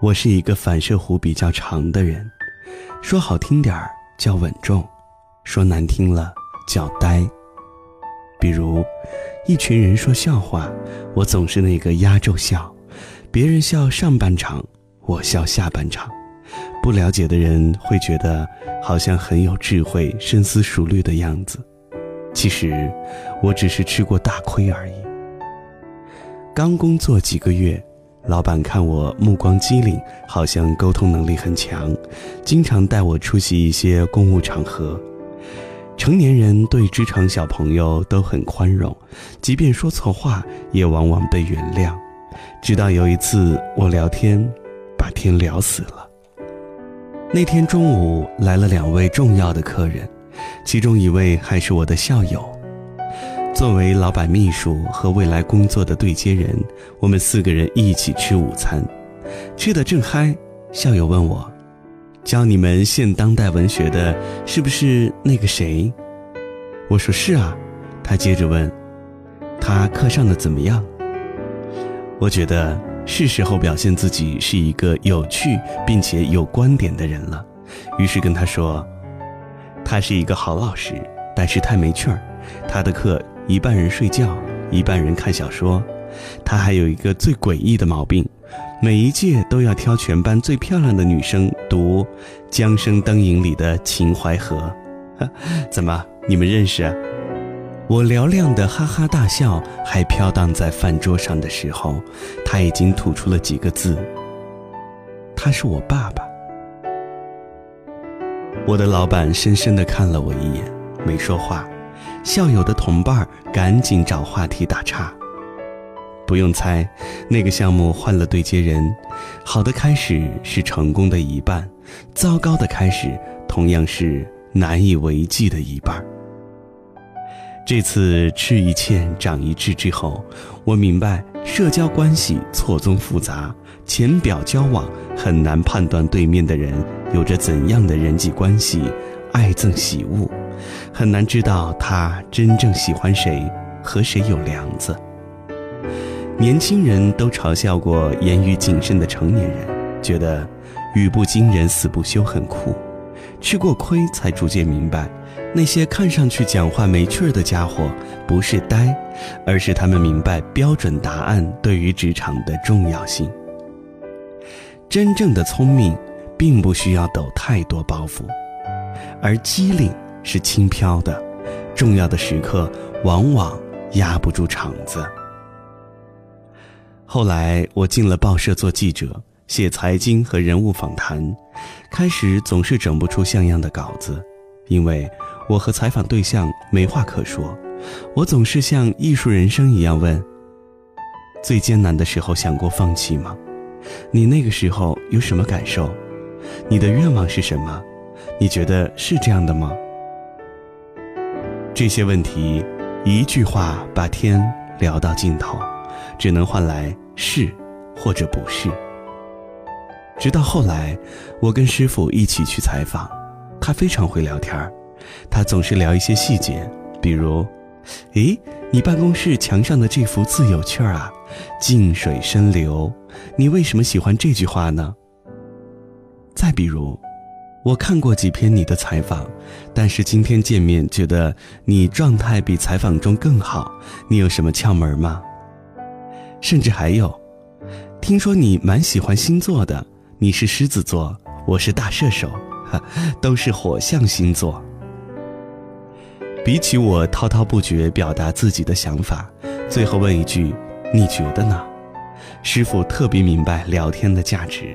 我是一个反射弧比较长的人，说好听点儿叫稳重，说难听了叫呆。比如，一群人说笑话，我总是那个压轴笑，别人笑上半场，我笑下半场。不了解的人会觉得好像很有智慧、深思熟虑的样子，其实我只是吃过大亏而已。刚工作几个月，老板看我目光机灵，好像沟通能力很强，经常带我出席一些公务场合。成年人对职场小朋友都很宽容，即便说错话，也往往被原谅。直到有一次我聊天，把天聊死了。那天中午来了两位重要的客人，其中一位还是我的校友。作为老板秘书和未来工作的对接人，我们四个人一起吃午餐，吃得正嗨。校友问我。教你们现当代文学的，是不是那个谁？我说是啊。他接着问：“他课上的怎么样？”我觉得是时候表现自己是一个有趣并且有观点的人了，于是跟他说：“他是一个好老师，但是太没趣儿。他的课一半人睡觉，一半人看小说。他还有一个最诡异的毛病。”每一届都要挑全班最漂亮的女生读《江声灯影》里的《秦淮河》，怎么你们认识？我嘹亮的哈哈大笑还飘荡在饭桌上的时候，他已经吐出了几个字：“他是我爸爸。”我的老板深深地看了我一眼，没说话。校友的同伴赶紧找话题打岔。不用猜，那个项目换了对接人。好的开始是成功的一半，糟糕的开始同样是难以为继的一半。这次吃一堑长一智之后，我明白社交关系错综复杂，浅表交往很难判断对面的人有着怎样的人际关系，爱憎喜恶，很难知道他真正喜欢谁，和谁有梁子。年轻人都嘲笑过言语谨慎的成年人，觉得语不惊人死不休很酷。吃过亏才逐渐明白，那些看上去讲话没趣儿的家伙，不是呆，而是他们明白标准答案对于职场的重要性。真正的聪明，并不需要抖太多包袱，而机灵是轻飘的，重要的时刻往往压不住场子。后来我进了报社做记者，写财经和人物访谈。开始总是整不出像样的稿子，因为我和采访对象没话可说。我总是像艺术人生一样问：最艰难的时候想过放弃吗？你那个时候有什么感受？你的愿望是什么？你觉得是这样的吗？这些问题，一句话把天聊到尽头。只能换来是，或者不是。直到后来，我跟师傅一起去采访，他非常会聊天儿，他总是聊一些细节，比如，诶，你办公室墙上的这幅字有趣儿啊，“静水深流”，你为什么喜欢这句话呢？再比如，我看过几篇你的采访，但是今天见面觉得你状态比采访中更好，你有什么窍门吗？甚至还有，听说你蛮喜欢星座的，你是狮子座，我是大射手，都是火象星座。比起我滔滔不绝表达自己的想法，最后问一句，你觉得呢？师傅特别明白聊天的价值。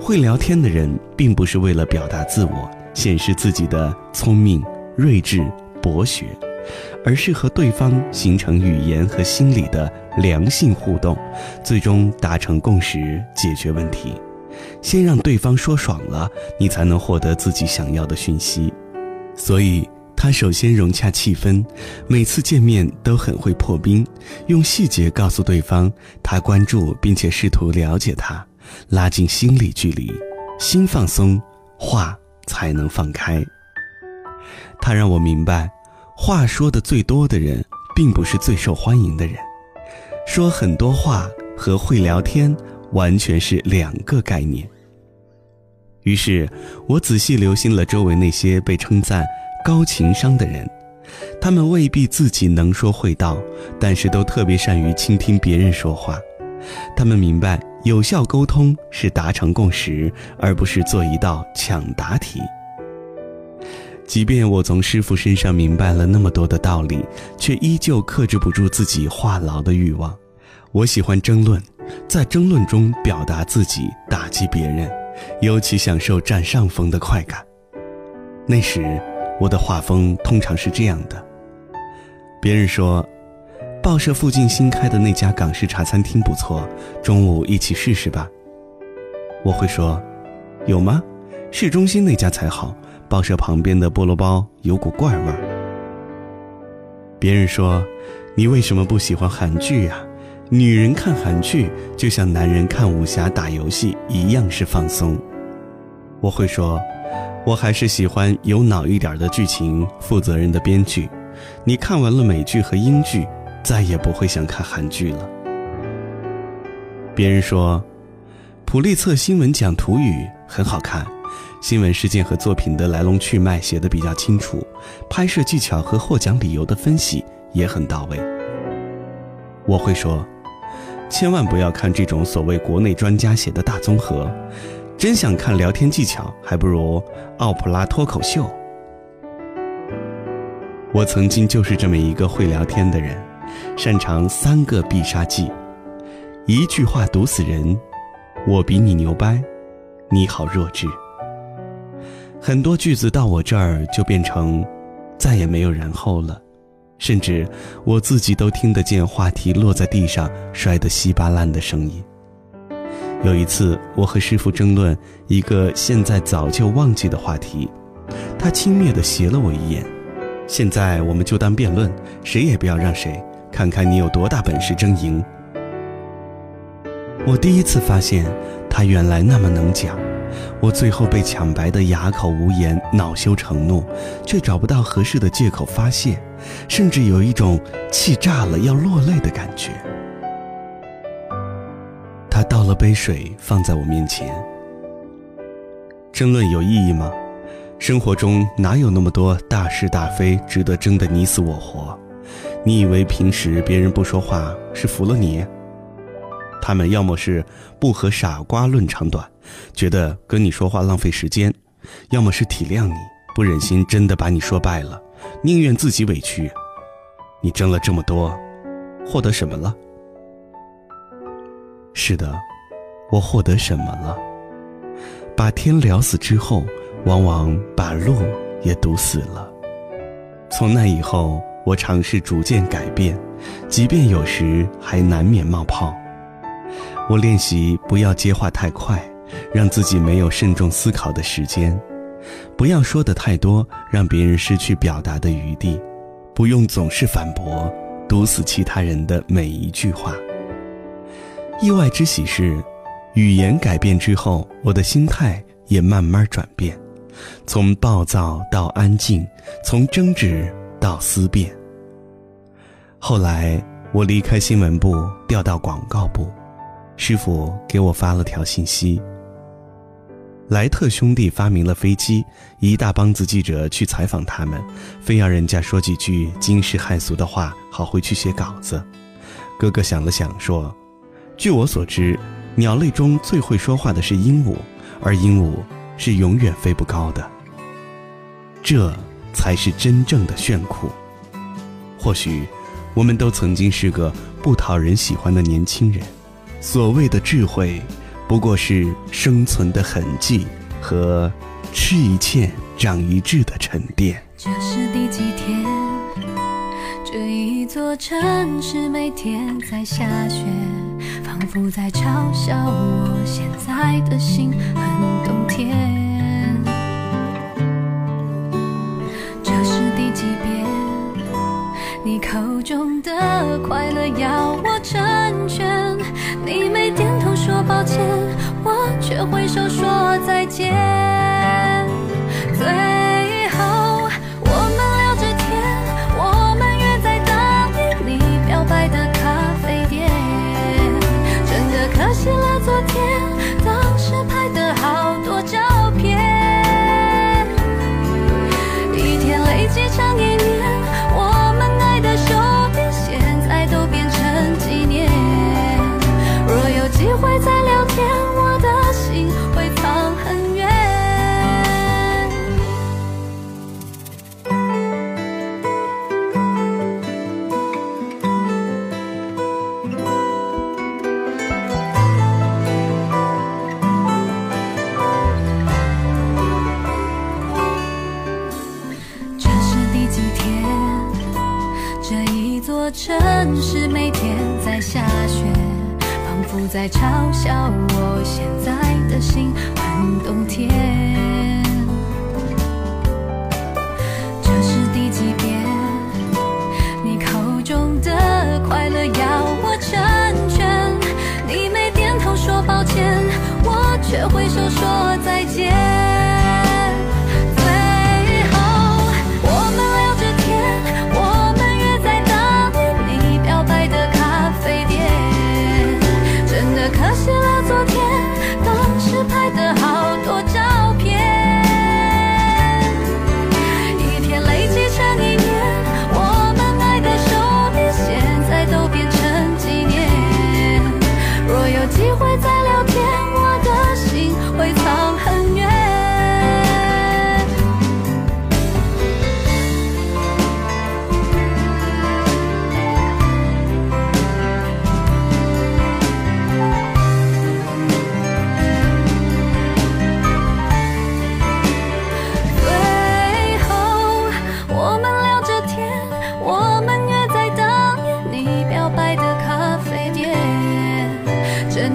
会聊天的人，并不是为了表达自我、显示自己的聪明、睿智、博学。而是和对方形成语言和心理的良性互动，最终达成共识，解决问题。先让对方说爽了，你才能获得自己想要的讯息。所以，他首先融洽气氛，每次见面都很会破冰，用细节告诉对方他关注并且试图了解他，拉近心理距离，心放松，话才能放开。他让我明白。话说的最多的人，并不是最受欢迎的人。说很多话和会聊天完全是两个概念。于是，我仔细留心了周围那些被称赞高情商的人，他们未必自己能说会道，但是都特别善于倾听别人说话。他们明白，有效沟通是达成共识，而不是做一道抢答题。即便我从师傅身上明白了那么多的道理，却依旧克制不住自己话痨的欲望。我喜欢争论，在争论中表达自己，打击别人。尤其享受占上风的快感。那时，我的画风通常是这样的：别人说，报社附近新开的那家港式茶餐厅不错，中午一起试试吧。我会说，有吗？市中心那家才好，报社旁边的菠萝包有股怪味儿。别人说，你为什么不喜欢韩剧呀？女人看韩剧就像男人看武侠、打游戏一样是放松。我会说，我还是喜欢有脑一点的剧情、负责任的编剧。你看完了美剧和英剧，再也不会想看韩剧了。别人说，普利策新闻讲图语很好看，新闻事件和作品的来龙去脉写得比较清楚，拍摄技巧和获奖理由的分析也很到位。我会说。千万不要看这种所谓国内专家写的大综合，真想看聊天技巧，还不如奥普拉脱口秀。我曾经就是这么一个会聊天的人，擅长三个必杀技：一句话毒死人，我比你牛掰，你好弱智。很多句子到我这儿就变成再也没有然后了。甚至我自己都听得见话题落在地上摔得稀巴烂的声音。有一次，我和师傅争论一个现在早就忘记的话题，他轻蔑地斜了我一眼。现在我们就当辩论，谁也不要让谁，看看你有多大本事争赢。我第一次发现他原来那么能讲。我最后被抢白的哑口无言，恼羞成怒，却找不到合适的借口发泄，甚至有一种气炸了要落泪的感觉。他倒了杯水放在我面前。争论有意义吗？生活中哪有那么多大是大非值得争得你死我活？你以为平时别人不说话是服了你？他们要么是不和傻瓜论长短，觉得跟你说话浪费时间；要么是体谅你，不忍心真的把你说败了，宁愿自己委屈。你争了这么多，获得什么了？是的，我获得什么了？把天聊死之后，往往把路也堵死了。从那以后，我尝试逐渐改变，即便有时还难免冒泡。我练习不要接话太快，让自己没有慎重思考的时间；不要说的太多，让别人失去表达的余地；不用总是反驳，堵死其他人的每一句话。意外之喜是，语言改变之后，我的心态也慢慢转变，从暴躁到安静，从争执到思辨。后来，我离开新闻部，调到广告部。师傅给我发了条信息。莱特兄弟发明了飞机，一大帮子记者去采访他们，非要人家说几句惊世骇俗的话，好回去写稿子。哥哥想了想说：“据我所知，鸟类中最会说话的是鹦鹉，而鹦鹉是永远飞不高的。这才是真正的炫酷。或许，我们都曾经是个不讨人喜欢的年轻人。”所谓的智慧，不过是生存的痕迹和吃一堑长一智的沉淀。这是第几天？这一座城市每天在下雪，仿佛在嘲笑我现在的心很冬天。快乐要我成全。你没点头说抱歉，我却挥手说再见。在嘲笑我现在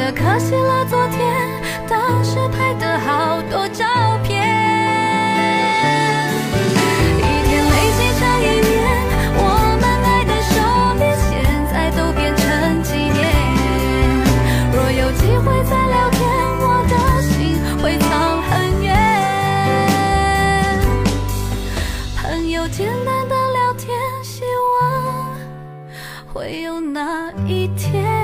的可惜了，昨天当时拍的好多照片。一天累积成一年，我们爱的手链现在都变成纪念。若有机会再聊天，我的心会藏很远。朋友简单的聊天，希望会有那一天。